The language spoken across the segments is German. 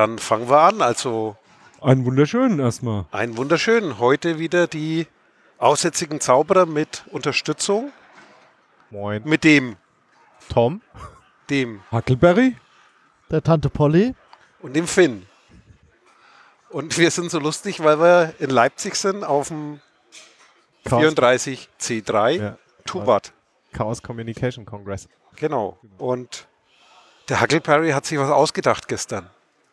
dann fangen wir an. Also Einen wunderschönen erstmal. ein wunderschön. Heute wieder die aussätzigen Zauberer mit Unterstützung. Moin. Mit dem, Tom? dem Huckleberry? Der Tante Polly. und dem Finn. Und wir sind so lustig, weil wir in Leipzig sind auf dem Chaos, 34 C3 Ja. Tubat. Chaos Communication Congress. Genau. Und der Huckleberry hat sich was ausgedacht gestern,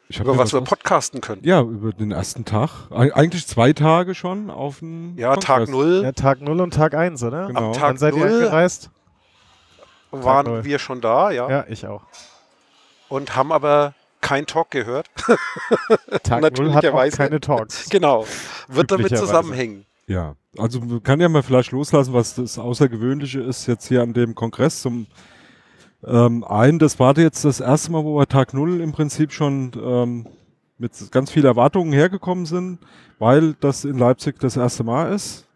über mir was wir podcasten können. Ja, über den ersten Tag. Eig- Eigentlich zwei Tage schon auf dem Ja, Tag Kongress. 0 Ja, Tag 0 und Tag 1, oder? Genau. Ab Wann Tag seid ihr 0 angereist? waren null. wir schon da, ja, Ja, ich auch. und haben aber kein Talk gehört. Tag 0 hat auch keine Talks. genau. Wird damit zusammenhängen. Ja, also man kann ja mal vielleicht loslassen, was das Außergewöhnliche ist jetzt hier an dem Kongress zum ähm, einen. Das war jetzt das erste Mal, wo wir Tag Null im Prinzip schon ähm, mit ganz viel Erwartungen hergekommen sind, weil das in Leipzig das erste Mal ist.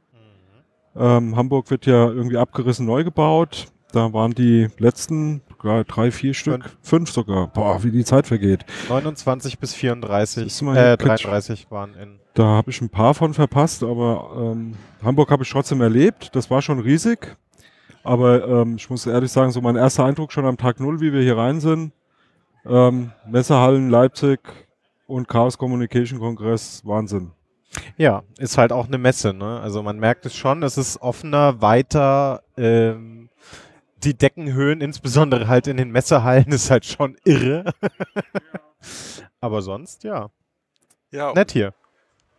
Ähm, Hamburg wird ja irgendwie abgerissen neu gebaut. Da waren die letzten drei, vier Stück, fünf, sogar. Boah, wie die Zeit vergeht. 29 bis 34, Siehst du mal, äh, hier, Kitsch. 33 waren in. Da habe ich ein paar von verpasst, aber ähm, Hamburg habe ich trotzdem erlebt. Das war schon riesig. Aber ähm, ich muss ehrlich sagen, so mein erster Eindruck schon am Tag Null, wie wir hier rein sind. Ähm, Messehallen, Leipzig und Chaos Communication Kongress, Wahnsinn. Ja, ist halt auch eine Messe, ne? Also man merkt es schon, es ist offener, weiter, ähm, die Deckenhöhen, insbesondere halt in den Messehallen, ist halt schon irre. Aber sonst, ja, Ja, nett hier.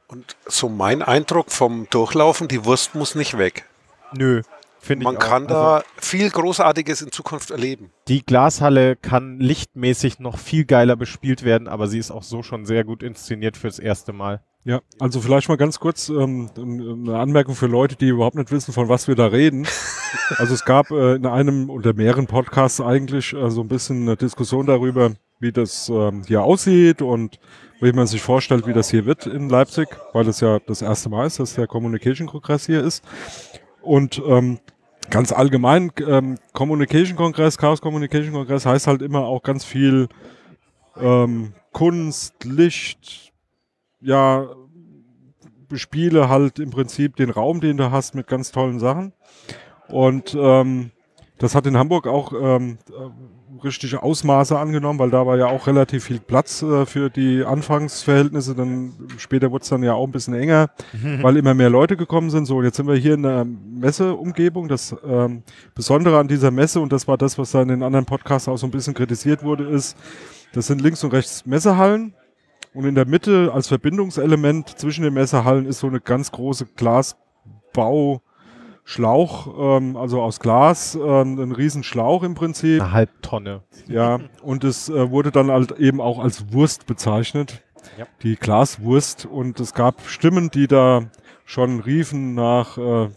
und so mein Eindruck vom Durchlaufen, die Wurst muss nicht weg. Nö, finde ich Man auch. kann Also, da viel Großartiges in Zukunft erleben. die Glashalle kann lichtmäßig noch viel geiler bespielt werden, aber sie ist auch so schon sehr gut inszeniert fürs erste Mal. Ja, also vielleicht mal ganz kurz ähm, eine Anmerkung für Leute, die überhaupt nicht wissen, von was wir da reden. Also es gab äh, in einem oder mehreren Podcasts eigentlich äh, so ein bisschen eine Diskussion darüber, wie das ähm, hier aussieht und wie man sich vorstellt, wie das hier wird in Leipzig, weil es ja das erste Mal ist, dass der Communication Kongress hier ist. Und ähm, ganz allgemein, ähm, Communication Kongress, Chaos Communication Kongress heißt halt immer auch ganz viel ähm, Kunst, Licht, ja, bespiele halt im Prinzip den Raum, den du hast, mit ganz tollen Sachen. Und ähm, das hat in Hamburg auch ähm, äh, richtige Ausmaße angenommen, weil da war ja auch relativ viel Platz äh, für die Anfangsverhältnisse. Dann später wurde es dann ja auch ein bisschen enger, weil immer mehr Leute gekommen sind. So, jetzt sind wir hier in der Messeumgebung. Das ähm, Besondere an dieser Messe, und das war das, was da in den anderen Podcasts auch so ein bisschen kritisiert wurde, ist, das sind links und rechts Messehallen. Und in der Mitte als Verbindungselement zwischen den Messehallen ist so eine ganz große Glasbauschlauch, ähm, also aus Glas, ähm, ein riesen Schlauch im Prinzip. Eine Halbtonne. Ja, und es äh, wurde dann halt eben auch als Wurst bezeichnet. Ja. Die Glaswurst. Und es gab Stimmen, die da schon riefen nach äh,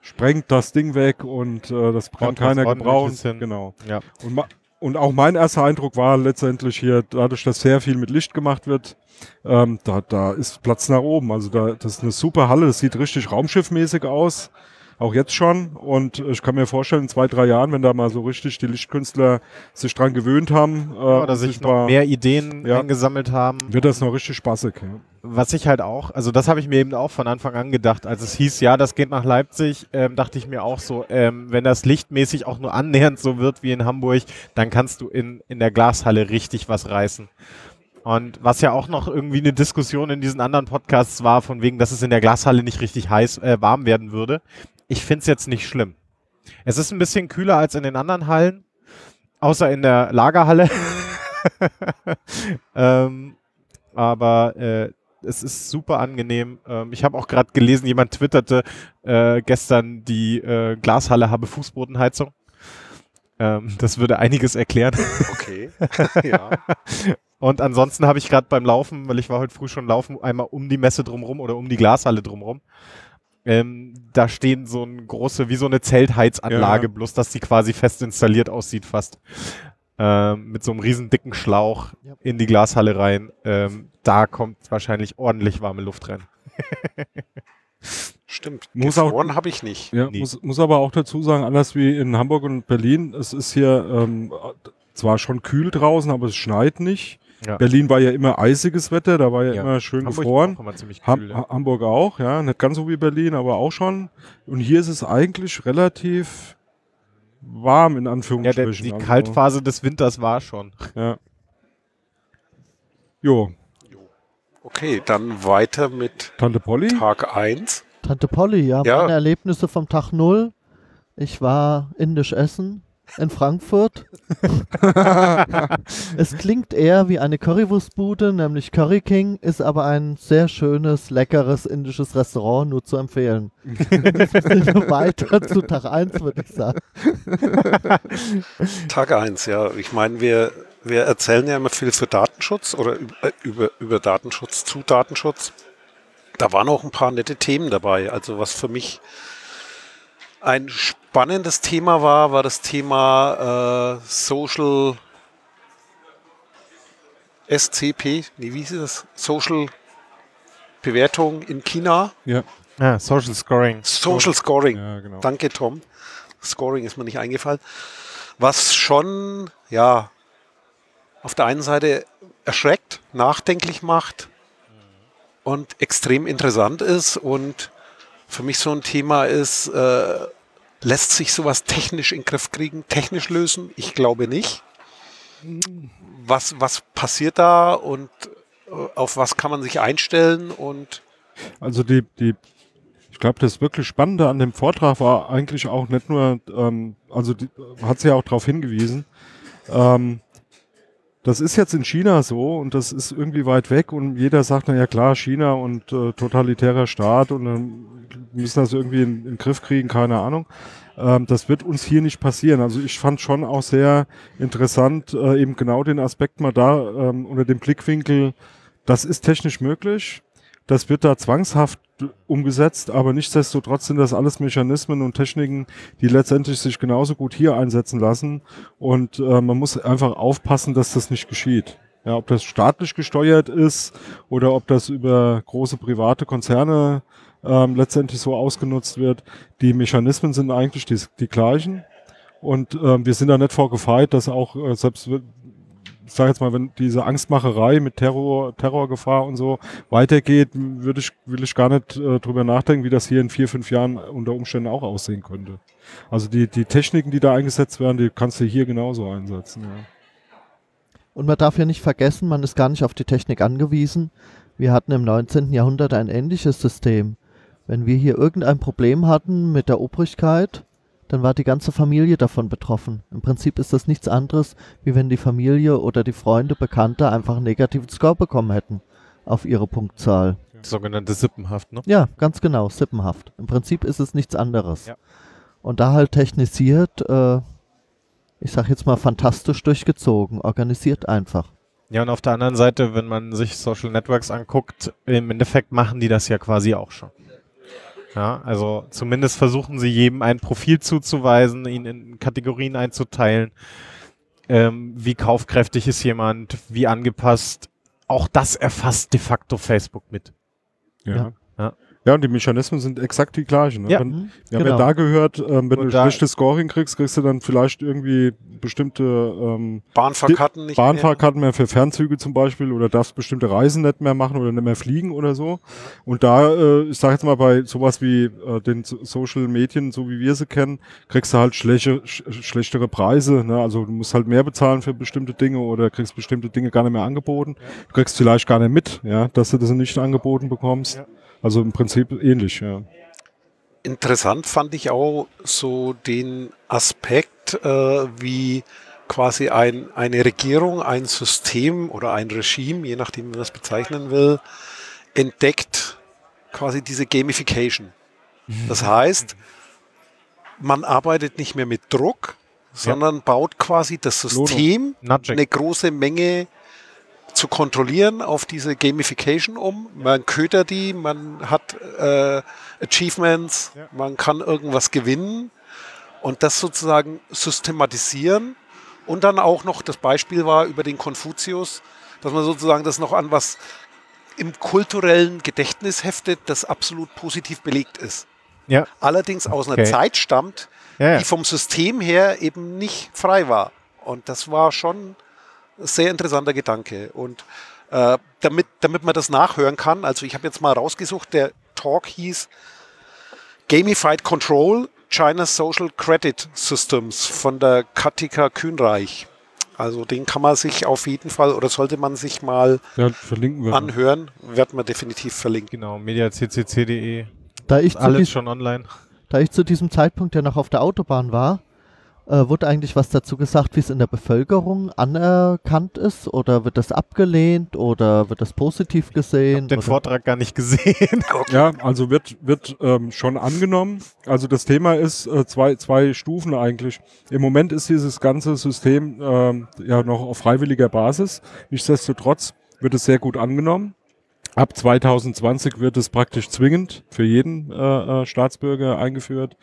sprengt das Ding weg und äh, das kann keiner gebrauchen. Genau. Ja. Und, und auch mein erster Eindruck war letztendlich hier, dadurch, dass sehr viel mit Licht gemacht wird, ähm, da, da ist Platz nach oben. Also da, das ist eine super Halle, das sieht richtig raumschiffmäßig aus. Auch jetzt schon. Und ich kann mir vorstellen, in zwei, drei Jahren, wenn da mal so richtig die Lichtkünstler sich dran gewöhnt haben, äh, Oder sich noch mehr Ideen Ja. eingesammelt haben. wird das noch richtig spaßig. Ja. Was ich halt auch, also das habe ich mir eben auch von Anfang an gedacht, als es hieß, ja, das geht nach Leipzig, ähm, dachte ich mir auch so, ähm, wenn das lichtmäßig auch nur annähernd so wird wie in Hamburg, dann kannst du in, in der Glashalle richtig was reißen. Und was ja auch noch irgendwie eine Diskussion in diesen anderen Podcasts war, von wegen, dass es in der Glashalle nicht richtig heiß, äh, warm werden würde. Ich finde es jetzt nicht schlimm. Es ist ein bisschen kühler als in den anderen Hallen, außer in der Lagerhalle. ähm, aber äh, es ist super angenehm. Ähm, ich habe auch gerade gelesen, jemand twitterte äh, gestern, die äh, Glashalle habe Fußbodenheizung. Ähm, das würde einiges erklären. Okay. ja. Und ansonsten habe ich gerade beim Laufen, weil ich war heute früh schon laufen, einmal um die Messe drumrum oder um die Glashalle drumrum. Ähm, da stehen so ein große, wie so eine Zeltheizanlage, Ja. bloß dass die quasi fest installiert aussieht fast. Ähm, mit so einem riesen dicken Schlauch Ja. in die Glashalle rein. Ähm, da kommt wahrscheinlich ordentlich warme Luft rein. Stimmt. Muss Gefroren habe ich nicht. Ja, Nee. muss, muss aber auch dazu sagen, anders wie in Hamburg und Berlin, es ist hier ähm, zwar schon kühl draußen, aber es schneit nicht. Ja. Berlin war ja immer eisiges Wetter, da war ja, Ja. immer schön Hamburg gefroren. auch immer ziemlich Ham kühl, ja. Ha- Hamburg auch, ja. Nicht ganz so wie Berlin, aber auch schon. Und hier ist es eigentlich relativ warm, in Ja, der, Anführungsstrichen. die Also, Kaltphase des Winters war schon. Ja. Jo, Okay, dann weiter mit Tante Polly? Tag 1. Tante Polly, ja, Ja. meine Erlebnisse vom Tag Null. Ich war indisch essen in Frankfurt. es klingt eher wie eine Currywurstbude, nämlich Curry King, ist aber ein sehr schönes, leckeres indisches Restaurant, nur zu empfehlen. Weiter zu Tag 1, würde ich sagen. Tag 1, ja. Ich meine, wir, wir erzählen ja immer viel für Datenschutz oder äh, über, über Datenschutz zu Datenschutz. Da waren auch ein paar nette Themen dabei. Also was für mich ein spannendes Thema war, war das Thema äh, Social SCP, nee, wie hieß das? Social Bewertung in China. Ja, Ja, Social Scoring. Social Scoring. ja, genau. Danke, Tom. Scoring ist mir nicht eingefallen. Was schon, ja, auf der einen Seite erschreckt, nachdenklich macht und extrem interessant ist und für mich so ein Thema ist, äh, lässt sich sowas technisch in den Griff kriegen, technisch lösen? Ich glaube nicht. Was, was passiert da und äh, auf was kann man sich einstellen und Also die, die, ich glaube, das wirklich Spannende an dem Vortrag war eigentlich auch nicht nur, ähm, also die, hat sie ja auch darauf hingewiesen, ähm, das ist jetzt in China so und das ist irgendwie weit weg und jeder sagt, na ja klar, China und äh, totalitärer Staat und dann müssen das irgendwie in, in den Griff kriegen, keine Ahnung. Ähm, das wird uns hier nicht passieren. Also ich fand schon auch sehr interessant, äh, eben genau den Aspekt mal da ähm, unter dem Blickwinkel, das ist technisch möglich. Das wird da zwangshaft umgesetzt, aber nichtsdestotrotz sind das alles Mechanismen und Techniken, die letztendlich sich genauso gut hier einsetzen lassen. Und äh, man muss einfach aufpassen, dass das nicht geschieht. Ja, ob das staatlich gesteuert ist oder ob das über große private Konzerne ähm, letztendlich so ausgenutzt wird. Die Mechanismen sind eigentlich die, die gleichen. Und ähm, wir sind da nicht vorgefeit, dass auch äh, selbst ich sage jetzt mal, wenn diese Angstmacherei mit Terror, Terrorgefahr und so weitergeht, würde ich, will ich gar nicht äh, drüber nachdenken, wie das hier in vier, fünf Jahren unter Umständen auch aussehen könnte. Also die, die Techniken, die da eingesetzt werden, die kannst du hier genauso einsetzen. Ja. Und man darf ja nicht vergessen, man ist gar nicht auf die Technik angewiesen. Wir hatten im 19. Jahrhundert ein ähnliches System. Wenn wir hier irgendein Problem hatten mit der Obrigkeit, dann war die ganze Familie davon betroffen. Im Prinzip ist das nichts anderes, wie wenn die Familie oder die Freunde, Bekannte einfach einen negativen Score bekommen hätten auf ihre Punktzahl. Sogenannte Sippenhaft, ne? Ja, ganz genau, sippenhaft. Im Prinzip ist es nichts anderes. Ja. Und da halt technisiert, äh, ich sag jetzt mal fantastisch durchgezogen, organisiert einfach. Ja, und auf der anderen Seite, wenn man sich Social Networks anguckt, im Endeffekt machen die das ja quasi auch schon. Ja, also zumindest versuchen sie jedem ein Profil zuzuweisen, ihn in Kategorien einzuteilen. Ähm, wie kaufkräftig ist jemand, wie angepasst. Auch das erfasst de facto Facebook mit. Ja. Ja. Ja. Und die Mechanismen sind exakt die gleichen. Ne? Ja. Wenn, Mhm, wir haben genau. ja da gehört, ähm, wenn Und du schlechtes Scoring kriegst, kriegst du dann vielleicht irgendwie bestimmte ähm, Bahnfahrkarten nicht mehr? Bahnfahrkarten mehr für Fernzüge zum Beispiel oder darfst bestimmte Reisen nicht mehr machen oder nicht mehr fliegen oder so. Und da, äh, ich sage jetzt mal, bei sowas wie äh, den so Social Medien, so wie wir sie kennen, kriegst du halt schlechte, sch schlechtere Preise. Ne? Also du musst halt mehr bezahlen für bestimmte Dinge oder kriegst bestimmte Dinge gar nicht mehr angeboten. Du kriegst vielleicht gar nicht mit, ja, dass du das nicht angeboten bekommst. Ja. Also im Prinzip ähnlich, ja. Interessant fand ich auch so den Aspekt, äh, wie quasi ein, eine Regierung, ein System oder ein Regime, je nachdem, wie man es bezeichnen will, entdeckt quasi diese Gamification. Das heißt, man arbeitet nicht mehr mit Druck, sondern baut quasi das System, eine große Menge zu kontrollieren auf diese Gamification um. Man ködert die, man hat äh, Achievements, Ja. man kann irgendwas gewinnen und das sozusagen systematisieren und dann auch noch das Beispiel war über den Konfuzius, dass man sozusagen das noch an was im kulturellen Gedächtnis heftet, das absolut positiv belegt ist. Ja. Allerdings aus einer Okay. Zeit stammt, Ja, ja. die vom System her eben nicht frei war. Und das war schon sehr interessanter Gedanke. Und äh, damit, damit man das nachhören kann, also ich habe jetzt mal rausgesucht, der Talk hieß Gamified Control China's Social Credit Systems von der Katika Kühnreich. Also den kann man sich auf jeden Fall oder sollte man sich mal Ja, verlinken wir. anhören. Wird man definitiv verlinken. Genau, mediaccc.de. Da ich, zu Alles schon online. da ich zu diesem Zeitpunkt ja noch auf der Autobahn war, äh, wurde eigentlich was dazu gesagt, wie es in der Bevölkerung anerkannt ist? Oder wird das abgelehnt? Oder wird das positiv gesehen? Den oder? Vortrag gar nicht gesehen. Ja, also wird, wird ähm, schon angenommen. Also das Thema ist äh, zwei, zwei Stufen eigentlich. Im Moment ist dieses ganze System ähm, ja noch auf freiwilliger Basis. Nichtsdestotrotz wird es sehr gut angenommen. Ab 2020 wird es praktisch zwingend für jeden äh, äh, Staatsbürger eingeführt.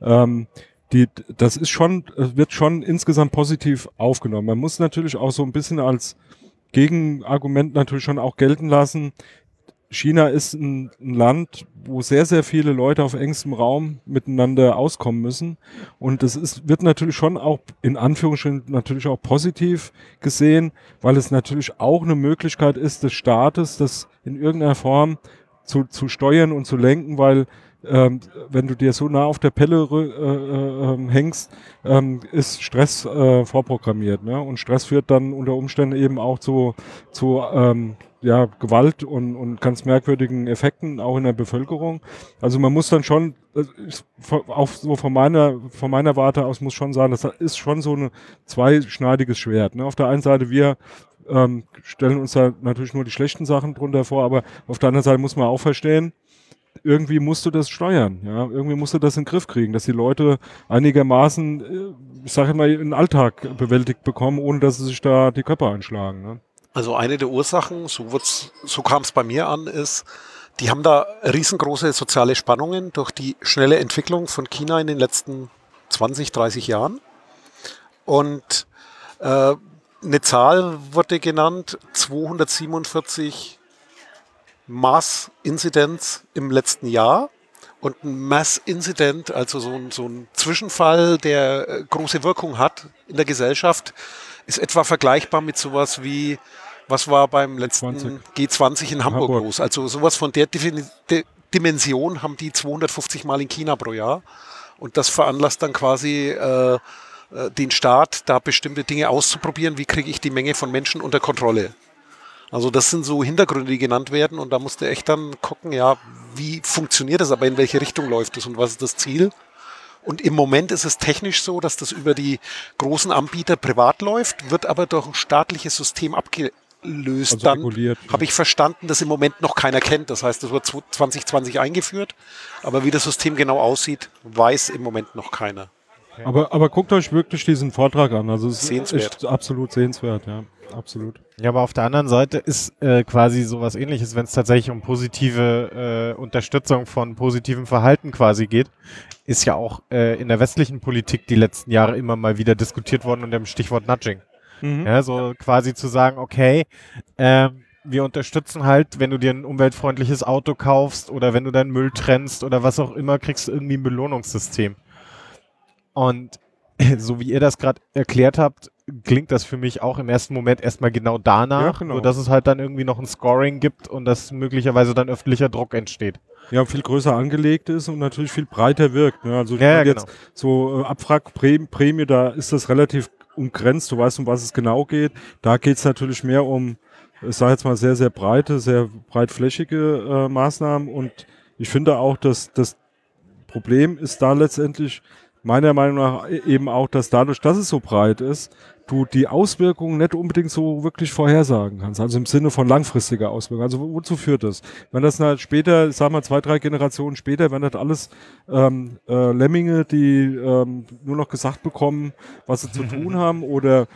Ähm, die, das ist schon, wird schon insgesamt positiv aufgenommen. Man muss natürlich auch so ein bisschen als Gegenargument natürlich schon auch gelten lassen. China ist ein, ein Land, wo sehr, sehr viele Leute auf engstem Raum miteinander auskommen müssen. Und das ist, wird natürlich schon auch in Anführungsstrichen natürlich auch positiv gesehen, weil es natürlich auch eine Möglichkeit ist des Staates, das in irgendeiner Form zu, zu steuern und zu lenken, weil ähm, wenn du dir so nah auf der Pelle äh, äh, ähm, hängst, ähm, ist Stress äh, vorprogrammiert. Ne? Und Stress führt dann unter Umständen eben auch zu, zu ähm, ja, Gewalt und, und ganz merkwürdigen Effekten auch in der Bevölkerung. Also man muss dann schon, von- auch so von meiner, von meiner Warte aus muss schon sagen, das ist schon so ein zweischneidiges Schwert. Ne? Auf der einen Seite wir ähm, stellen uns da natürlich nur die schlechten Sachen drunter vor, aber auf der anderen Seite muss man auch verstehen, irgendwie musst du das steuern, ja, irgendwie musst du das in den Griff kriegen, dass die Leute einigermaßen, äh, ich sage mal, den Alltag bewältigt bekommen, ohne dass sie sich da die Köpfe einschlagen. Ne? Also eine der Ursachen, so, so kam es bei mir an, ist, die haben da riesengroße soziale Spannungen durch die schnelle Entwicklung von China in den letzten 20, 30 Jahren. Und äh, eine Zahl wurde genannt, 247 Mass-Incidents im letzten Jahr. Und ein Mass-Incident, also so ein, so ein Zwischenfall, der äh, große Wirkung hat in der Gesellschaft, ist etwa vergleichbar mit sowas wie, was war beim letzten 20. G20 in Hamburg, Hamburg. los. Also sowas von der Dimension haben die 250 Mal in China pro Jahr. Und das veranlasst dann quasi äh, äh, den Staat, da bestimmte Dinge auszuprobieren. Wie kriege ich die Menge von Menschen unter Kontrolle? Also das sind so Hintergründe, die genannt werden. Und da musst du echt dann gucken, ja, wie funktioniert das, aber in welche Richtung läuft es und was ist das Ziel? Und im Moment ist es technisch so, dass das über die großen Anbieter privat läuft, wird aber durch ein staatliches System abgelöst. Also dann habe ich verstanden, dass im Moment noch keiner kennt. Das heißt, das wird 2020 eingeführt, aber wie das System genau aussieht, weiß im Moment noch keiner. Aber, aber guckt euch wirklich diesen Vortrag an. Also es ist Sehenswert. echt absolut sehenswert, ja. Absolut. Ja, aber auf der anderen Seite ist äh, quasi sowas ähnliches, wenn es tatsächlich um positive äh, Unterstützung von positivem Verhalten quasi geht, ist ja auch äh, in der westlichen Politik die letzten Jahre immer mal wieder diskutiert worden unter dem Stichwort Nudging. Ja, so quasi zu sagen, okay, ähm, wir unterstützen halt, wenn du dir ein umweltfreundliches Auto kaufst oder wenn du deinen Müll trennst oder was auch immer, kriegst du irgendwie ein Belohnungssystem. Und so wie ihr das gerade erklärt habt, klingt das für mich auch im ersten Moment erstmal genau danach, Ja, genau. nur dass es halt dann irgendwie noch ein Scoring gibt und dass möglicherweise dann öffentlicher Druck entsteht. Ja, viel größer angelegt ist und natürlich viel breiter wirkt. Ne? Also Ja, ja, man jetzt genau. so äh, Abwrackprämie, da ist das relativ umgrenzt. Du weißt, um was es genau geht. Da geht es natürlich mehr um, ich sage jetzt mal, sehr, sehr breite, sehr breitflächige äh, Maßnahmen. Und ich finde auch, dass das Problem ist da letztendlich meiner Meinung nach e- eben auch, dass dadurch, dass es so breit ist, du die Auswirkungen nicht unbedingt so wirklich vorhersagen kannst. Also im Sinne von langfristiger Auswirkungen. Also wo- wozu führt das? Wenn das halt später, sagen wir zwei, drei Generationen später, wenn das alles ähm, äh, Lemminge, die ähm, nur noch gesagt bekommen, was sie zu tun haben, oder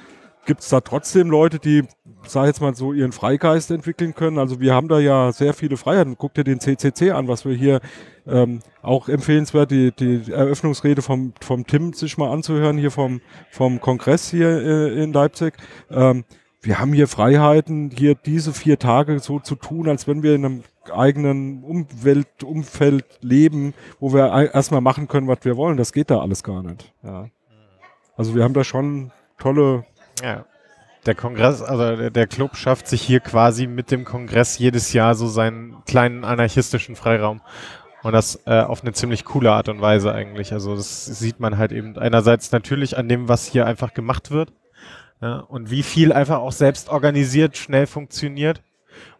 gibt es da trotzdem Leute, die, sag jetzt mal so, ihren Freigeist entwickeln können? Also wir haben da ja sehr viele Freiheiten. Guck dir den CCC an, was wir hier ähm, auch empfehlenswert, die, die Eröffnungsrede vom, vom Tim sich mal anzuhören, hier vom, vom Kongress hier äh, in Leipzig. Ähm, wir haben hier Freiheiten, hier diese vier Tage so zu tun, als wenn wir in einem eigenen Umwelt, Umfeld leben, wo wir erstmal machen können, was wir wollen. Das geht da alles gar nicht. Ja. Also wir haben da schon tolle Ja. der Kongress, also der, Club schafft sich hier quasi mit dem Kongress jedes Jahr so seinen kleinen anarchistischen Freiraum. Und das äh, auf eine ziemlich coole Art und Weise eigentlich. Also das sieht man halt eben einerseits natürlich an dem, was hier einfach gemacht wird. Ja, und wie viel einfach auch selbst organisiert, schnell funktioniert.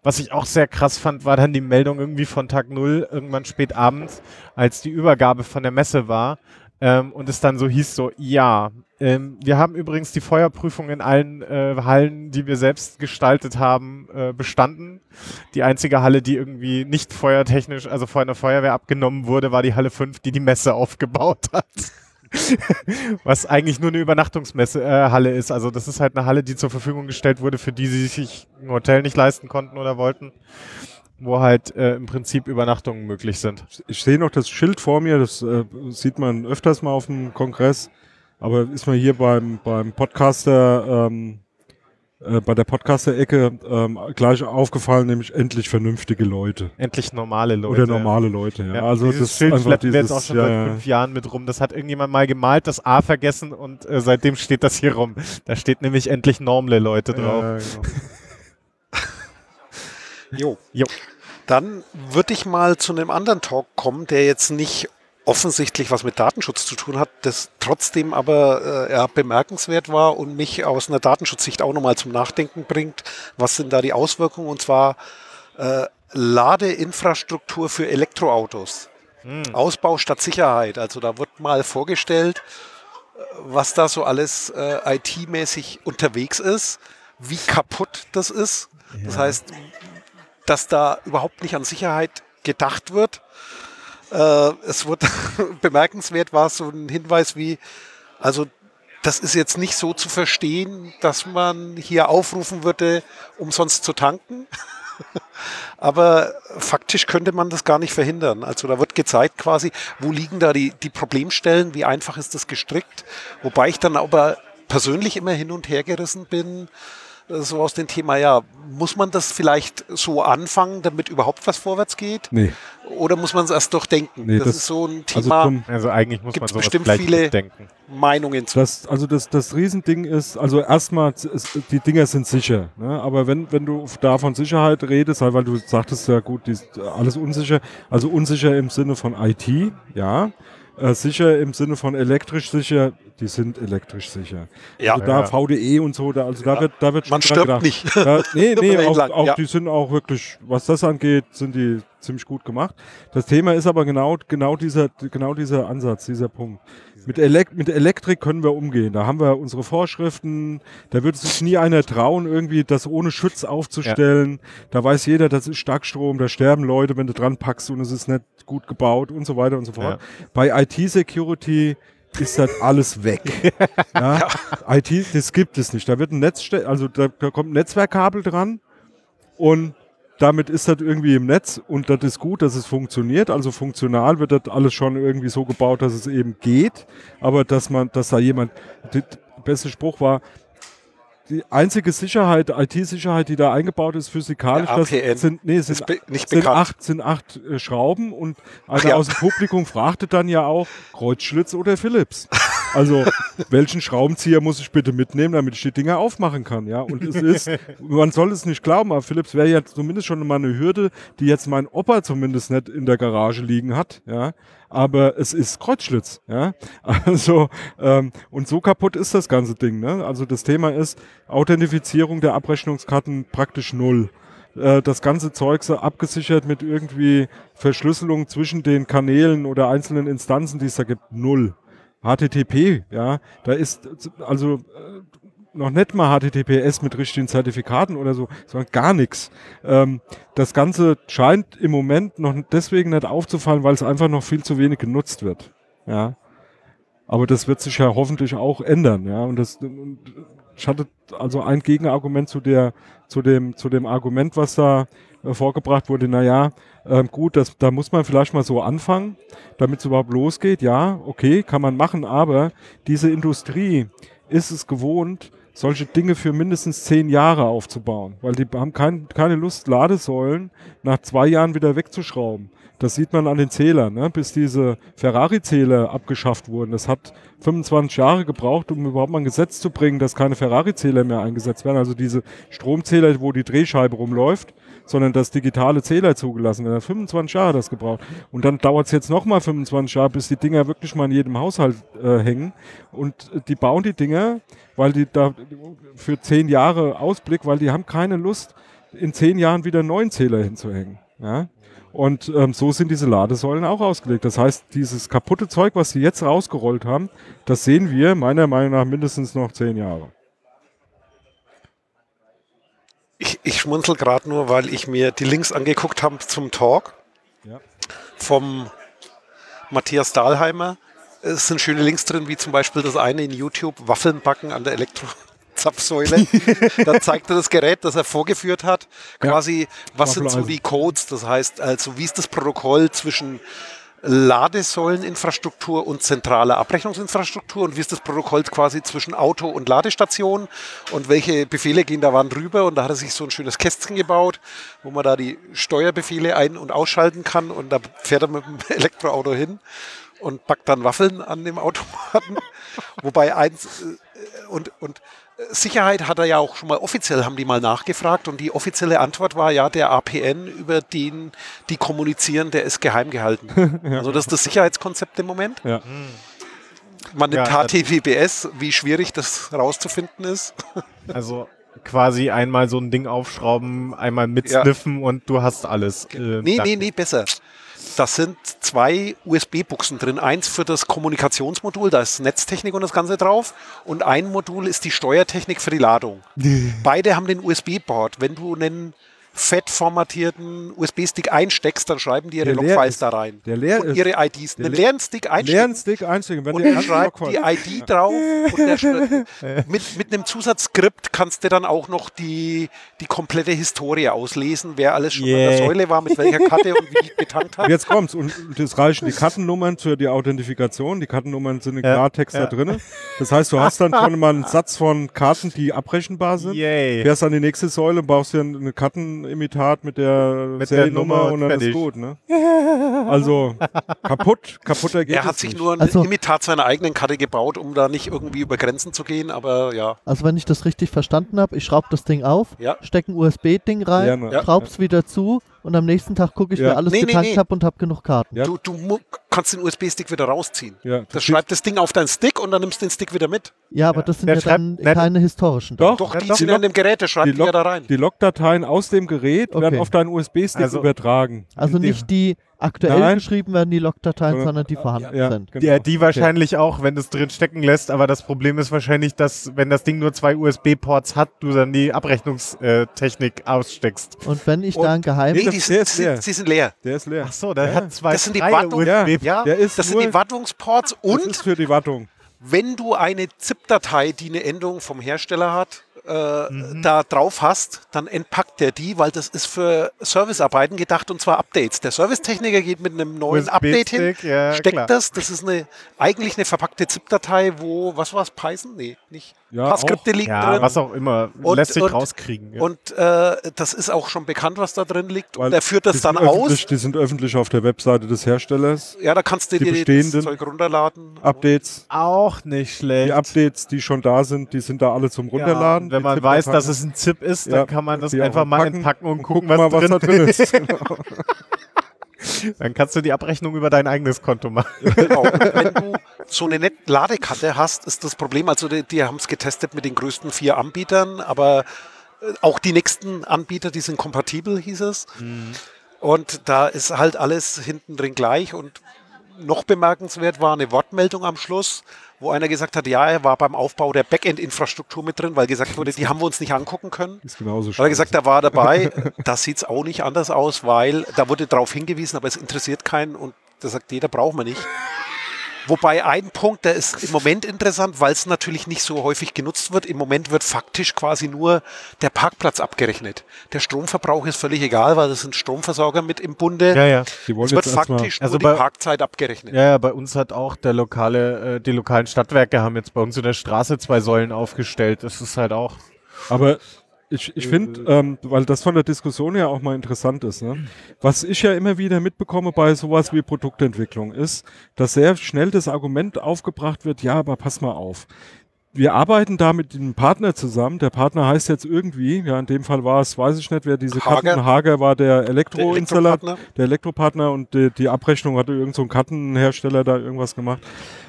Was ich auch sehr krass fand, war dann die Meldung irgendwie von Tag Null, irgendwann spät abends, als die Übergabe von der Messe war. Ähm, und es dann so hieß so, ja, ähm, wir haben übrigens die Feuerprüfung in allen äh, Hallen, die wir selbst gestaltet haben, äh, bestanden. Die einzige Halle, die irgendwie nicht feuertechnisch, also vor einer Feuerwehr abgenommen wurde, war die Halle 5, die die Messe aufgebaut hat. Was eigentlich nur eine Übernachtungsmesse äh, ist. Also das ist halt eine Halle, die zur Verfügung gestellt wurde, für die sie sich ein Hotel nicht leisten konnten oder wollten wo halt äh, im Prinzip Übernachtungen möglich sind. Ich sehe noch das Schild vor mir, das äh, sieht man öfters mal auf dem Kongress, aber ist mir hier beim, beim Podcaster, ähm, äh, bei der Podcaster-Ecke ähm, gleich aufgefallen, nämlich endlich vernünftige Leute. Endlich normale Leute. Oder normale Leute, ja. Ja, also dieses das Schild schleppen wir jetzt auch schon ja, seit fünf Jahren mit rum. Das hat irgendjemand mal gemalt, das A vergessen und äh, seitdem steht das hier rum. Da steht nämlich endlich normale Leute drauf. Ja, genau. Jo. Jo. Dann würde ich mal zu einem anderen Talk kommen, der jetzt nicht offensichtlich was mit Datenschutz zu tun hat, das trotzdem aber äh, ja, bemerkenswert war und mich aus einer Datenschutzsicht auch nochmal zum Nachdenken bringt. Was sind da die Auswirkungen? Und zwar äh, Ladeinfrastruktur für Elektroautos. Ausbau statt Sicherheit. Also da wird mal vorgestellt, äh, was da so alles äh, IT-mäßig unterwegs ist, wie kaputt das ist. Das heißt, dass da überhaupt nicht an Sicherheit gedacht wird. Äh, es wird bemerkenswert, war so ein Hinweis wie, also das ist jetzt nicht so zu verstehen, dass man hier aufrufen würde, umsonst zu tanken. Aber faktisch könnte man das gar nicht verhindern. Also da wird gezeigt quasi, wo liegen da die, die Problemstellen, wie einfach ist das gestrickt. Wobei ich dann aber persönlich immer hin und her gerissen bin, so aus dem Thema, ja, muss man das vielleicht so anfangen, damit überhaupt was vorwärts geht? Nee, Oder muss man es erst durchdenken? Nee, das, das- ist so ein also Thema, zum, Also eigentlich muss man sowas bestimmt viele- mitdenken. Meinungen zu. Das, also das, das Riesending ist, also erstmal, die Dinger sind sicher. Ne? Aber wenn, wenn du da von Sicherheit redest, halt, weil du sagtest ja gut, die ist alles unsicher, also unsicher im Sinne von IT, ja. Äh, sicher im Sinne von elektrisch sicher, die sind elektrisch sicher. Ja. Also da. VDE und so, da, also da wird, da wird schon Man stirbt gedacht. nicht. Ja, nee, nee, auch, auch die sind auch wirklich, was das angeht, sind die ziemlich gut gemacht. Das Thema ist aber genau, genau dieser, genau dieser Ansatz, dieser Punkt. Mit, Elek mit Elektrik können wir umgehen. Da haben wir unsere Vorschriften. Da wird sich nie einer trauen, irgendwie das ohne Schutz aufzustellen. Da weiß jeder, das ist Starkstrom, da sterben Leute, wenn du dran packst und es ist nicht gut gebaut und so weiter und so fort. Bei IT-Security ist das alles weg. ja? IT, das gibt es nicht. Da wird ein Netz, also da, da kommt ein Netzwerkkabel dran und damit ist das irgendwie im Netz und das ist gut, dass es funktioniert. Also funktional wird das alles schon irgendwie so gebaut, dass es eben geht. Aber dass man, dass da jemand, der beste Spruch war, die einzige Sicherheit, IT-Sicherheit, die da eingebaut ist, physikalisch, das sind, nee, sind, be nicht sind acht, sind acht äh, Schrauben und einer ja. aus dem Publikum fragte dann ja auch Kreuzschlitz oder Philips. Also, welchen Schraubenzieher muss ich bitte mitnehmen, damit ich die Dinger aufmachen kann, ja? Und es ist, man soll es nicht glauben, aber Philips wäre ja zumindest schon mal eine Hürde, die jetzt mein Opa zumindest nicht in der Garage liegen hat, ja? Aber es ist Kreuzschlitz, ja? Also, ähm, und so kaputt ist das ganze Ding, ne? Also, das Thema ist Authentifizierung der Abrechnungskarten praktisch null äh, das ganze Zeug so abgesichert mit irgendwie Verschlüsselung zwischen den Kanälen oder einzelnen Instanzen, die es da gibt, null. HTTP, ja, da ist also äh, noch nicht mal HTTPS mit richtigen Zertifikaten oder so, sondern gar nichts. Ähm, das Ganze scheint im Moment noch deswegen nicht aufzufallen, weil es einfach noch viel zu wenig genutzt wird. Ja. Aber das wird sich ja hoffentlich auch ändern, ja. Und das und ich hatte also ein Gegenargument zu der, zu dem, zu dem Argument, was da äh, vorgebracht wurde, naja, ähm, gut, das, da muss man vielleicht mal so anfangen, damit es überhaupt losgeht. Ja, okay, kann man machen, aber diese Industrie ist es gewohnt, solche Dinge für mindestens zehn Jahre aufzubauen, weil die haben kein, keine Lust, Ladesäulen nach zwei Jahren wieder wegzuschrauben. Das sieht man an den Zählern, ne? bis diese Ferrari-Zähler abgeschafft wurden. Das hat 25 Jahre gebraucht, um überhaupt mal ein Gesetz zu bringen, dass keine Ferrari-Zähler mehr eingesetzt werden. Also diese Stromzähler, wo die Drehscheibe rumläuft, sondern dass digitale Zähler zugelassen werden. 25 Jahre hat das gebraucht. Und dann dauert es jetzt nochmal 25 Jahre, bis die Dinger wirklich mal in jedem Haushalt äh, hängen. Und äh, die bauen die Dinger, weil die da für zehn Jahre Ausblick, weil die haben keine Lust, in zehn Jahren wieder einen neuen Zähler hinzuhängen. Ja? Und ähm, so sind diese Ladesäulen auch ausgelegt. Das heißt, dieses kaputte Zeug, was sie jetzt rausgerollt haben, das sehen wir meiner Meinung nach mindestens noch zehn Jahre. Ich, ich schmunzel gerade nur, weil ich mir die Links angeguckt habe zum Talk Ja. vom Matthias Dahlheimer. Es sind schöne Links drin, wie zum Beispiel das eine in YouTube, Waffeln backen an der Elektrozapfsäule. da zeigt er das Gerät, das er vorgeführt hat. Quasi, was sind so die Codes? Das heißt, also wie ist das Protokoll zwischen Ladesäuleninfrastruktur und zentraler Abrechnungsinfrastruktur und wie ist das Protokoll quasi zwischen Auto und Ladestation und welche Befehle gehen da wann rüber und da hat er sich so ein schönes Kästchen gebaut, wo man da die Steuerbefehle ein- und ausschalten kann und da fährt er mit dem Elektroauto hin und backt dann Waffeln an dem Automaten. Wobei eins äh, und, und Sicherheit hat er ja auch schon mal offiziell, haben die mal nachgefragt und die offizielle Antwort war ja, der APN, über den die kommunizieren, der ist geheim gehalten. Also das ist das Sicherheitskonzept im Moment. Ja. Man nimmt Ja, HTTPS, wie schwierig das rauszufinden ist. Also quasi einmal so ein Ding aufschrauben, einmal mitsniffen und du hast alles. Äh, Nee, nee, nee, besser. Das sind zwei USB-Buchsen drin. Eins für das Kommunikationsmodul, da ist Netztechnik und das Ganze drauf. Und ein Modul ist die Steuertechnik für die Ladung. Beide haben den USB-Port. Wenn du einen fett formatierten USB-Stick einsteckst, dann schreiben die ihre Logfiles da rein. Der leer und ist. ihre IDs. Le- leeren Stick einstecken. Leeren Stick einstecken. Wenn Und der er schreibt die ID drauf und mit, mit einem Zusatzskript kannst du dann auch noch die, die komplette Historie auslesen, wer alles schon an der Yeah. Säule war, mit welcher Karte und wie getankt hat. Und Jetzt kommt's. Und das reichen die Kartennummern für die Authentifikation. Die Kartennummern sind in Ja, Klartext ja. da drin. Das heißt, du hast dann schon mal einen Satz von Karten, die abrechenbar sind. Yay. Fährst an die nächste Säule, baust dir ein Kartenimitat mit der Mit der Seriennummer Nummer und dann fertig. ist gut. Ne? Also kaputt, kaputter geht Er hat es sich nicht. nur ein Also- Imitat seiner eigenen Karte gebaut, um da nicht irgendwie über Grenzen zu gehen, aber ja. Also wenn ich das richtig verstanden habe, ich schraube das Ding auf, Ja. stecke ein USB-Ding rein. Ja. schraub's wieder zu und am nächsten Tag gucke ich, Ja. wer alles Nee, nee, getankt nee. habe und habe genug Karten. Ja. Du, du kannst den USB-Stick wieder rausziehen. Ja, Das das schreibt das Ding auf deinen Stick und dann nimmst du den Stick wieder mit. Ja, aber das sind Wer ja dann keine historischen. Doch, Doch, Ja, die doch, sind die an dem Gerät, der schreibt die, die, Log ja da rein. die Logdateien aus dem Gerät werden Okay. auf deinen USB-Stick Also- übertragen. Also Die- nicht die aktuell Nein. geschrieben werden, die Logdateien, Sondern- sondern die vorhanden Ja, sind. genau. Die, die Okay. wahrscheinlich auch, wenn du es drin stecken lässt, aber das Problem ist wahrscheinlich, dass wenn das Ding nur zwei USB-Ports hat, du dann die Abrechnungstechnik aussteckst. Und wenn ich Und- da ein Geheim... Nee, das- die der sind, ist leer. sind, sie sind leer. Der ist leer. Ach so, der Ja. hat zwei Das sind die Wartung- Ja. Ja, Der ist das sind nur- die Wartungsports Das und ist für die Wartung. wenn du eine ZIP-Datei, die eine Endung vom Hersteller hat, äh, Mhm. da drauf hast, dann entpackt der die, weil das ist für Servicearbeiten gedacht und zwar Updates. Der Servicetechniker geht mit einem neuen Update hin, ja, steckt klar. das, das ist eine eigentlich eine verpackte ZIP-Datei, wo, was war es, Python? Nee, nicht. Ja, Ein paar Skripte auch. liegen Ja, drin. was auch immer. Und- Lässt sich und- rauskriegen. Ja. Und äh, das ist auch schon bekannt, was da drin liegt. Weil und er führt das dann aus. Die sind öffentlich auf der Webseite des Herstellers. Ja, da kannst du die dir das bestehenden Zeug runterladen. Updates. auch nicht schlecht. Die Updates, die schon da sind, die sind da alle zum Runterladen. Ja, wenn man weiß, dass es ein ZIP ist, dann Ja, kann man das einfach mal entpacken entpacken und, gucken, was, mal, was drin, da drin ist. Dann kannst du die Abrechnung über dein eigenes Konto machen. Genau. Und wenn du so eine nette Ladekarte hast, ist das Problem, also die, die haben es getestet mit den größten vier Anbietern, aber äh, auch die nächsten Anbieter, die sind kompatibel, hieß es. Und da ist halt alles hinten drin gleich und noch bemerkenswert war eine Wortmeldung am Schluss, wo einer gesagt hat, ja, er war beim Aufbau der Backend-Infrastruktur mit drin, weil gesagt wurde, die haben wir uns nicht angucken können. Ist genauso Hat er gesagt, er war dabei. Das sieht es auch nicht anders aus, weil da wurde darauf hingewiesen, aber es interessiert keinen und da sagt jeder, braucht man nicht. Wobei ein Punkt, der ist im Moment interessant, weil es natürlich nicht so häufig genutzt wird. Im Moment wird faktisch quasi nur der Parkplatz abgerechnet. Der Stromverbrauch ist völlig egal, weil das sind Stromversorger mit im Bunde. Ja, ja. Die wollen Es wird jetzt erstmal. faktisch Also nur bei- die Parkzeit abgerechnet. Ja, ja, bei uns hat auch der lokale, äh, die lokalen Stadtwerke haben jetzt bei uns in der Straße zwei Säulen aufgestellt. Das ist halt auch. Aber ich, ich finde, ähm, weil das von der Diskussion ja auch mal interessant ist, ne? was ich ja immer wieder mitbekomme bei sowas wie Produktentwicklung ist, dass sehr schnell das Argument aufgebracht wird, ja, aber pass mal auf. Wir arbeiten da mit einem Partner zusammen. Der Partner heißt jetzt irgendwie, ja, in dem Fall war es, weiß ich nicht, wer diese Hager. Karten, Hager war der Elektroinstallateur, der Elektropartner und die, die Abrechnung hatte irgend so ein Kartenhersteller da irgendwas gemacht.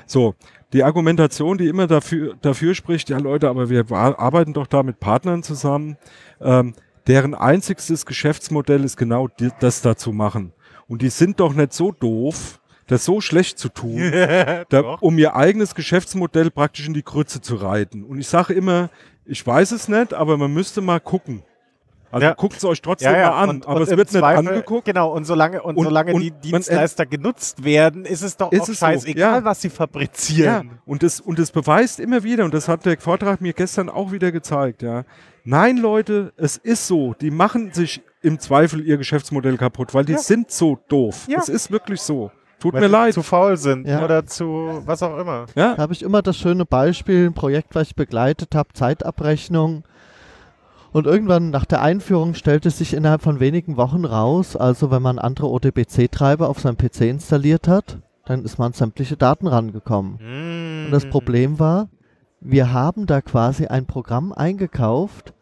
So, die Argumentation, die immer dafür, dafür spricht, ja Leute, aber wir arbeiten doch da mit Partnern zusammen, ähm, deren einzigstes Geschäftsmodell ist genau die, das da zu machen. Und die sind doch nicht so doof, das so schlecht zu tun, da, um ihr eigenes Geschäftsmodell praktisch in die Grütze zu reiten. Und ich sage immer, ich weiß es nicht, aber man müsste mal gucken. Also Ja. guckt es euch trotzdem mal an, aber es im wird nicht Zweifel- angeguckt. Genau, und solange, und, Und- solange und die Dienstleister genutzt werden, ist es doch Ist auch es so, scheißegal, ja. was sie Ja, fabrizieren. und das, und das beweist immer wieder, und das hat der Vortrag mir gestern auch wieder gezeigt, ja. Nein, Leute, es ist so, die machen sich im Zweifel ihr Geschäftsmodell kaputt, weil die Ja. sind so doof. Ja. Es ist wirklich so. Tut Weil mir leid. zu faul sind Ja. oder zu was auch immer. Ja, Da habe ich immer das schöne Beispiel, ein Projekt, was ich begleitet habe, Zeitabrechnung. Und irgendwann nach der Einführung stellte sich innerhalb von wenigen Wochen raus, also wenn man andere ODBC-Treiber auf seinem PC installiert hat, dann ist man an sämtliche Daten rangekommen. Und Mhm. das Problem war, wir haben da quasi ein Programm eingekauft,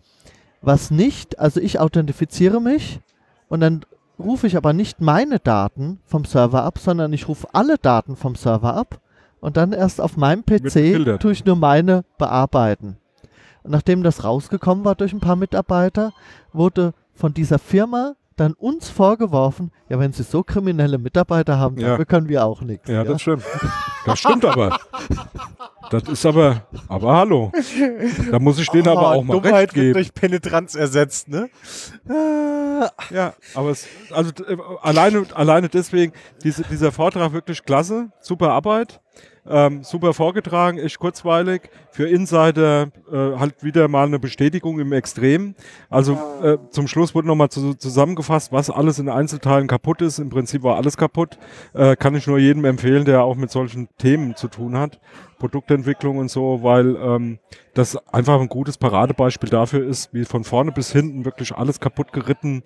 was nicht, also ich authentifiziere mich und dann rufe ich aber nicht meine Daten vom Server ab, sondern ich rufe alle Daten vom Server ab und dann erst auf meinem PC tue ich nur meine bearbeiten. Und nachdem das rausgekommen war durch ein paar Mitarbeiter, wurde von dieser Firma dann uns vorgeworfen, ja, wenn sie so kriminelle Mitarbeiter haben, Ja. dafür können wir auch nichts. ja, das stimmt. Das stimmt aber. Das ist aber, aber hallo. Da muss ich denen aber auch mal Dummheit recht wird geben. durch Penetranz ersetzt, ne? Ja, aber es, also äh, alleine, alleine deswegen, diese, dieser Vortrag wirklich klasse, super Arbeit, ähm, super vorgetragen, echt kurzweilig. Für Insider äh, halt wieder mal eine Bestätigung im Extrem. Also äh, zum Schluss wurde nochmal zu, zusammengefasst, was alles in Einzelteilen kaputt ist. Im Prinzip war alles kaputt. Äh, kann ich nur jedem empfehlen, der auch mit solchen Themen zu tun hat. Produktentwicklung und so, weil ähm, das einfach ein gutes Paradebeispiel dafür ist, wie von vorne bis hinten wirklich alles kaputt geritten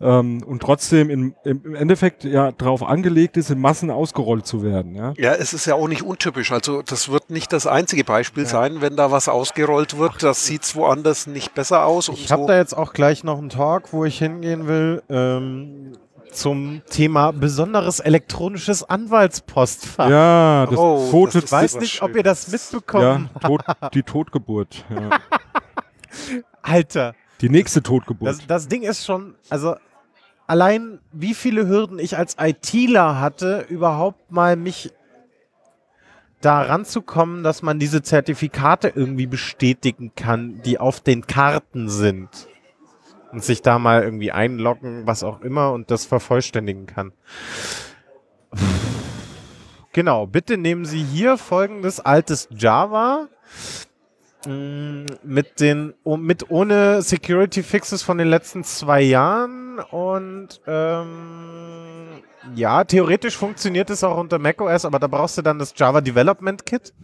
ähm, und trotzdem im, im Endeffekt ja darauf angelegt ist, in Massen ausgerollt zu werden. Ja? Ja, es ist ja auch nicht untypisch. Also das wird nicht das einzige Beispiel sein, wenn da was ausgerollt wird. Das sieht woanders nicht besser aus. Und Ich habe so. da jetzt auch gleich noch einen Talk, wo ich hingehen will, ähm, zum Thema besonderes elektronisches Anwaltspostfach. Ja, das Oh, tote, das Ich weiß nicht, war ob ihr das ja, mitbekommen tot, die Totgeburt. Ja. Alter, Die nächste Totgeburt. das, das Ding ist schon, also allein wie viele Hürden ich als ITler hatte, überhaupt mal mich da ranzukommen, dass man diese Zertifikate irgendwie bestätigen kann, die auf den Karten sind. Und sich da mal irgendwie einloggen, was auch immer, und das vervollständigen kann. Genau, bitte nehmen Sie hier folgendes altes Java mm, mit den oh, mit ohne Security Fixes von den letzten zwei Jahren und ähm, ja, theoretisch funktioniert es auch unter macOS, aber da brauchst du dann das Java Development Kit.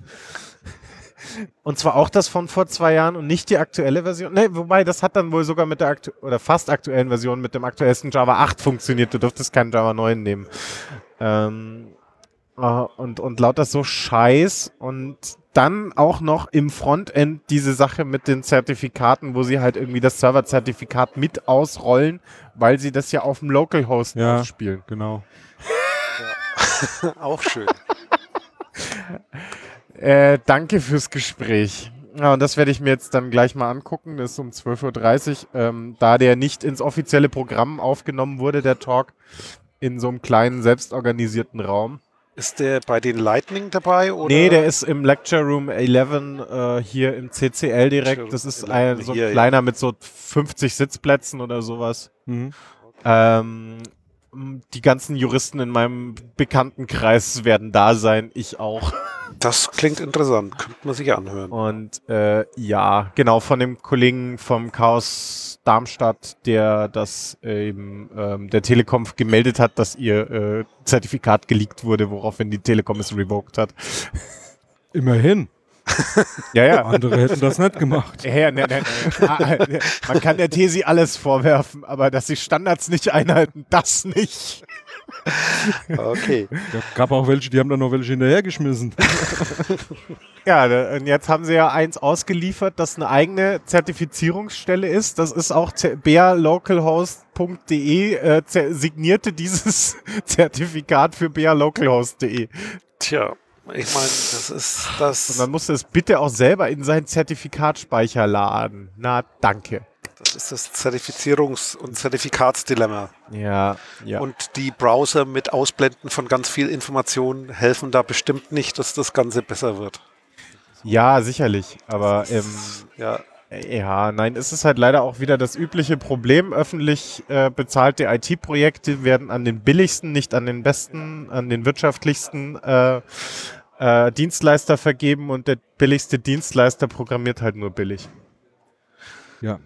Und zwar auch das von vor zwei Jahren und nicht die aktuelle Version. Ne, wobei das hat dann wohl sogar mit der aktu oder fast aktuellen Version mit dem aktuellsten Java 8 funktioniert. Du durftest keinen Java 9 nehmen. Ähm, äh, und, und lauter so Scheiß und dann auch noch im Frontend diese Sache mit den Zertifikaten, wo sie halt irgendwie das Serverzertifikat mit ausrollen, weil sie das ja auf dem Localhost Ja. ausspielen. genau. auch schön. Äh, danke fürs Gespräch. Ja, und das werde ich mir jetzt dann gleich mal angucken. Das ist um 12.30 Uhr. Ähm, da der nicht ins offizielle Programm aufgenommen wurde, der Talk, in so einem kleinen, selbstorganisierten Raum. Ist der bei den Lightning dabei? Oder? Nee, der ist im Lecture Room 11 äh, hier im CCL direkt. Das ist ein, so ein Hier, ja. kleiner mit so 50 Sitzplätzen oder sowas. Mhm. Ähm, die ganzen Juristen in meinem Bekanntenkreis werden da sein, ich auch. Das klingt interessant, könnte man sich anhören. Und äh, ja, genau, von dem Kollegen vom Chaos Darmstadt, der das ähm, ähm, der Telekom gemeldet hat, dass ihr äh, Zertifikat geleakt wurde, woraufhin die Telekom es revoked hat. Immerhin. Ja, ja. Andere hätten das nicht gemacht. Ja, ne, ne, ne. Ah, Man kann der Tesi alles vorwerfen, aber dass sie Standards nicht einhalten, das nicht. Okay. Da gab auch welche, die haben dann noch welche hinterhergeschmissen. Ja, und jetzt haben sie ja eins ausgeliefert, das eine eigene Zertifizierungsstelle ist. Das ist auch bearlocalhost.de äh, signierte dieses Zertifikat für bearlocalhost.de. Tja, ich meine, das ist Und das, man musste es bitte auch selber in seinen Zertifikatspeicher laden. Na, danke. Das ist das Zertifizierungs- und Zertifikatsdilemma. Ja, ja. Und die Browser mit Ausblenden von ganz viel Information helfen da bestimmt nicht, dass das Ganze besser wird. ja, sicherlich. Aber ähm, Ja, Ja, nein, es ist halt leider auch wieder das übliche Problem. Öffentlich äh, bezahlte IT-Projekte werden an den billigsten, nicht an den besten, an den wirtschaftlichsten äh, äh, Dienstleister vergeben und der billigste Dienstleister programmiert halt nur billig. Ja.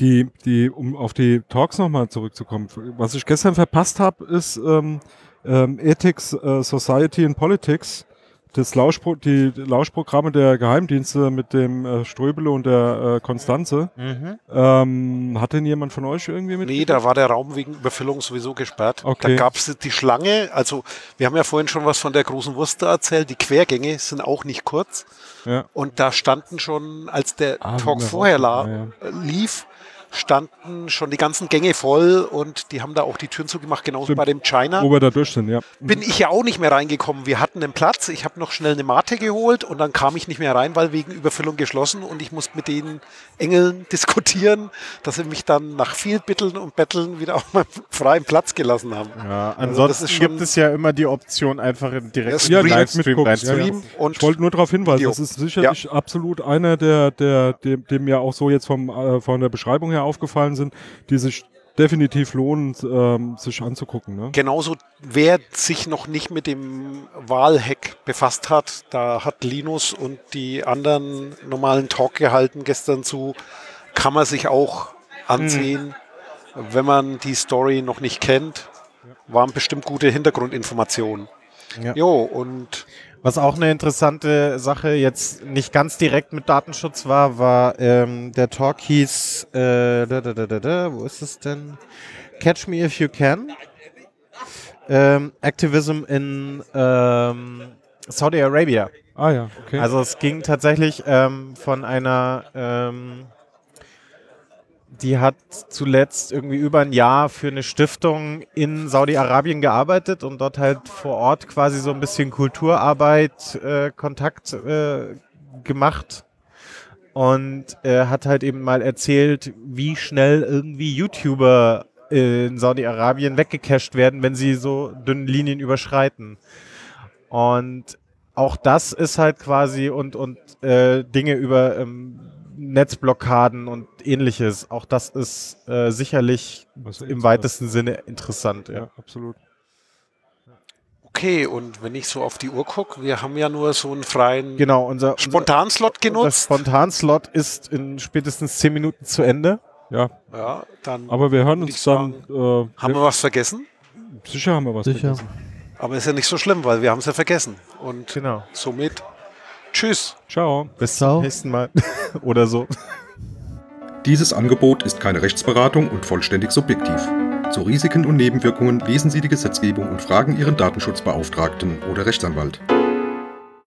Die, die, um auf die Talks nochmal zurückzukommen, was ich gestern verpasst habe, ist ähm, ähm, Ethics, äh, Society and Politics, das Lauschpro die Lauschprogramme der Geheimdienste mit dem äh, Ströbele und der äh, Konstanze. Ähm, hat denn jemand von euch irgendwie mit? nee, da war der Raum wegen Überfüllung sowieso gesperrt. Okay. Da gab es die Schlange, also wir haben ja vorhin schon was von der großen Wurst erzählt, die Quergänge sind auch nicht kurz. Ja. Und da standen schon, als der Ah, Talk vorher äh, lief, standen schon die ganzen Gänge voll und die haben da auch die Türen zugemacht, genauso Stimmt. bei dem China. Wo wir da durch sind, ja. bin ich ja auch nicht mehr reingekommen. Wir hatten einen Platz, ich habe noch schnell eine Mate geholt und dann kam ich nicht mehr rein, weil wegen Überfüllung geschlossen und ich musste mit den Engeln diskutieren, dass sie mich dann nach viel Bitteln und Betteln wieder auf meinem freien Platz gelassen haben. Ja, Also ansonsten schon- gibt es ja immer die Option, einfach in direkt Ja, Livestream reinzugucken. ja, ja. Ich wollte nur darauf hinweisen, Video. das ist sicherlich absolut einer der, der dem, dem ja auch so jetzt vom, äh, von der Beschreibung her aufgefallen sind, die sich definitiv lohnen, ähm, sich anzugucken. Ne? genauso, wer sich noch nicht mit dem Wahlhack befasst hat, da hat Linus und die anderen normalen Talk gehalten gestern zu, kann man sich auch ansehen, wenn man die Story noch nicht kennt. Waren bestimmt gute Hintergrundinformationen. Ja. Jo, und Was auch eine interessante Sache jetzt nicht ganz direkt mit Datenschutz war, war ähm, der Talk hieß, äh, da, da, da, da, da, wo ist es denn? Catch Me If You Can. Ähm, Activism in ähm, Saudi Arabia. Ah ja, okay. Also es ging tatsächlich ähm, von einer, ähm, die hat zuletzt irgendwie über ein Jahr für eine Stiftung in Saudi-Arabien gearbeitet und dort halt vor Ort quasi so ein bisschen Kulturarbeit, äh, Kontakt äh, gemacht und äh, hat halt eben mal erzählt, wie schnell irgendwie YouTuber in Saudi-Arabien weggecached werden, wenn sie so dünne Linien überschreiten. Und auch das ist halt quasi und, und äh, Dinge über ähm, Netzblockaden und ähnliches. Auch das ist äh, sicherlich Was im weitesten Sinne interessant. Ja, Ja. absolut. okay, und wenn ich so auf die Uhr gucke, wir haben ja nur so einen freien Genau, unser, unser, Spontanslot unser genutzt. Spontanslot ist in spätestens zehn Minuten zu Ende. Ja, ja, dann aber wir hören uns ich dann. Äh, haben wir was vergessen. sicher haben wir was Sicher. vergessen. Aber ist ja nicht so schlimm, weil wir haben es ja vergessen. Und Genau. somit tschüss. Ciao. Bis zum nächsten Mal. Oder so. Dieses Angebot ist keine Rechtsberatung und vollständig subjektiv. Zu Risiken und Nebenwirkungen lesen Sie die Gesetzgebung und fragen Ihren Datenschutzbeauftragten oder Rechtsanwalt.